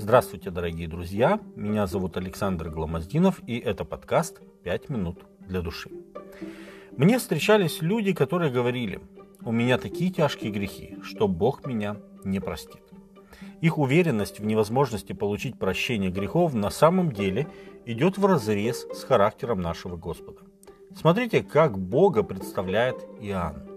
Здравствуйте, дорогие друзья! Меня зовут Александр Гломоздинов, и это подкаст «Пять минут для души». Мне встречались люди, которые говорили, у меня такие тяжкие грехи, что Бог меня не простит. Их уверенность в невозможности получить прощение грехов на самом деле идет в разрез с характером нашего Господа. Смотрите, как Бога представляет Иоанн.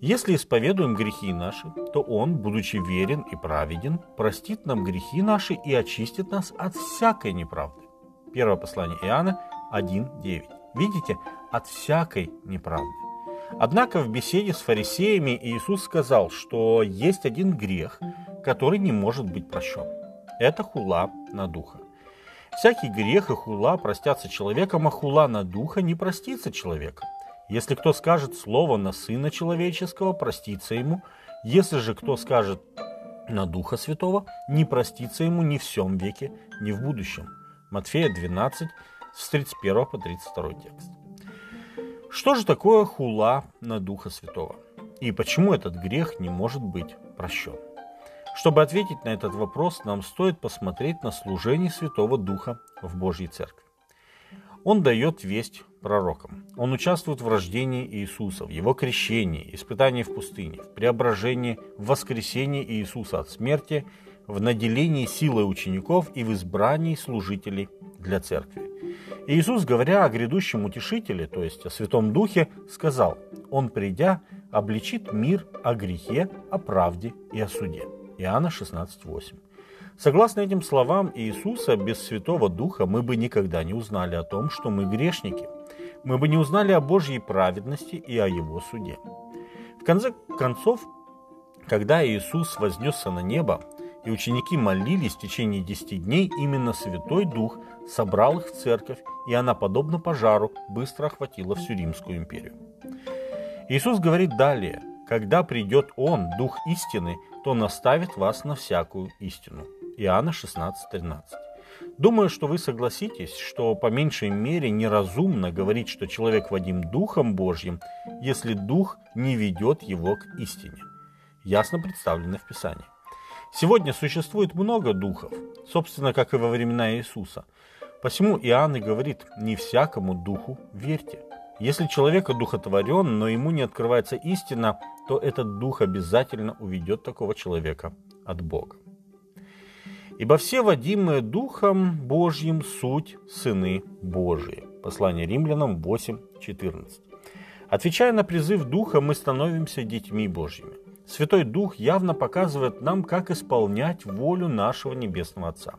Если исповедуем грехи наши, то Он, будучи верен и праведен, простит нам грехи наши и очистит нас от всякой неправды. Первое послание Иоанна 1.9. Видите, от всякой неправды. Однако в беседе с фарисеями Иисус сказал, что есть один грех, который не может быть прощен. Это хула на духа. Всякий грех и хула простятся человеком, а хула на духа не простится человеком. Если кто скажет слово на Сына Человеческого, простится ему. Если же кто скажет на Духа Святого, не простится ему ни в всем веке, ни в будущем. Матфея 12, с 31 по 32 текст. Что же такое хула на Духа Святого? И почему этот грех не может быть прощен? Чтобы ответить на этот вопрос, нам стоит посмотреть на служение Святого Духа в Божьей Церкви. Он дает весть пророкам. Он участвует в рождении Иисуса, в его крещении, испытании в пустыне, в преображении, в воскресении Иисуса от смерти, в наделении силой учеников и в избрании служителей для церкви. Иисус, говоря о грядущем утешителе, то есть о Святом Духе, сказал, «Он, придя, обличит мир о грехе, о правде и о суде». Иоанна 16,8. Согласно этим словам Иисуса, без Святого Духа мы бы никогда не узнали о том, что мы грешники. Мы бы не узнали о Божьей праведности и о Его суде. В конце концов, когда Иисус вознесся на небо, и ученики молились в течение десяти дней, именно Святой Дух собрал их в церковь, и она, подобно пожару, быстро охватила всю Римскую империю. Иисус говорит далее, «Когда придет Он, Дух истины, то наставит вас на всякую истину». Иоанна 16:13. Думаю, что вы согласитесь, что по меньшей мере неразумно говорить, что человек водим Духом Божьим, если Дух не ведет его к истине. Ясно представлено в Писании. Сегодня существует много духов, собственно, как и во времена Иисуса. Посему Иоанн и говорит, не всякому духу верьте. Если человек одухотворен, но ему не открывается истина, то этот дух обязательно уведет такого человека от Бога. Ибо все водимые Духом Божьим суть сыны Божии. Послание римлянам 8.14. Отвечая на призыв Духа, мы становимся детьми Божьими. Святой Дух явно показывает нам, как исполнять волю нашего Небесного Отца.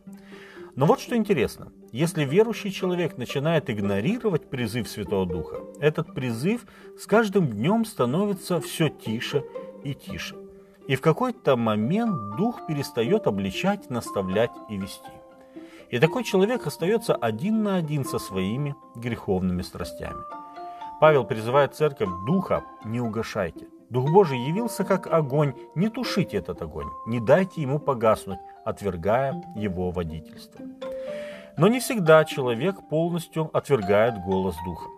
Но вот что интересно. Если верующий человек начинает игнорировать призыв Святого Духа, этот призыв с каждым днем становится все тише и тише. И в какой-то момент дух перестает обличать, наставлять и вести. И такой человек остается один на один со своими греховными страстями. Павел призывает церковь духа «не угашайте». Дух Божий явился как огонь, не тушите этот огонь, не дайте ему погаснуть, отвергая его водительство. Но не всегда человек полностью отвергает голос Духа.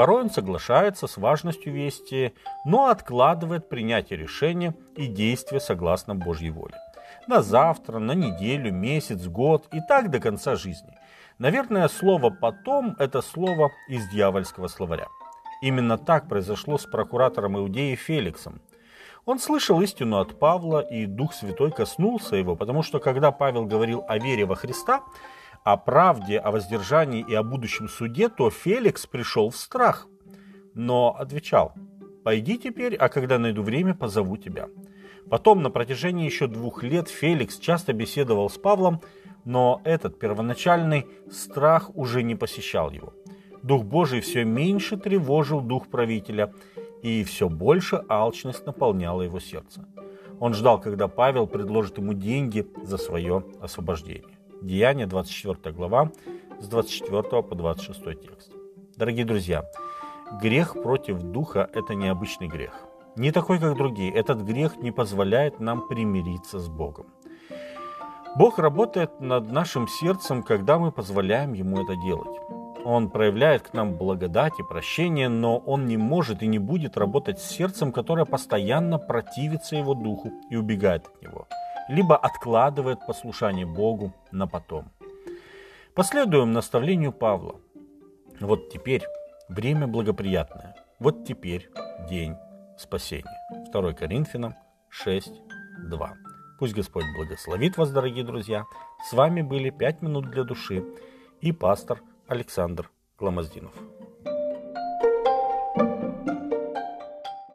Порой он соглашается с важностью вести, но откладывает принятие решения и действия согласно Божьей воле. На завтра, на неделю, месяц, год и так до конца жизни. Наверное, слово «потом» – это слово из дьявольского словаря. Именно так произошло с прокуратором Иудеи Феликсом. Он слышал истину от Павла, и Дух Святой коснулся его, потому что когда Павел говорил о вере во Христа – о правде, о воздержании и о будущем суде, то Феликс пришел в страх, но отвечал, «Пойди теперь, а когда найду время, позову тебя». Потом на протяжении еще двух лет Феликс часто беседовал с Павлом, но этот первоначальный страх уже не посещал его. Дух Божий все меньше тревожил дух правителя, и все больше алчность наполняла его сердце. Он ждал, когда Павел предложит ему деньги за свое освобождение. Деяния, 24 глава, с 24 по 26 текст. Дорогие друзья, грех против духа – это необычный грех. Не такой, как другие. Этот грех не позволяет нам примириться с Богом. Бог работает над нашим сердцем, когда мы позволяем Ему это делать. Он проявляет к нам благодать и прощение, но Он не может и не будет работать с сердцем, которое постоянно противится Его Духу и убегает от Него – либо откладывает послушание Богу на потом. Последуем наставлению Павла. Вот теперь время благоприятное. Вот теперь день спасения. 2 Коринфянам 6, 2. Пусть Господь благословит вас, дорогие друзья. С вами были «Пять минут для души» и пастор Александр Гламоздинов.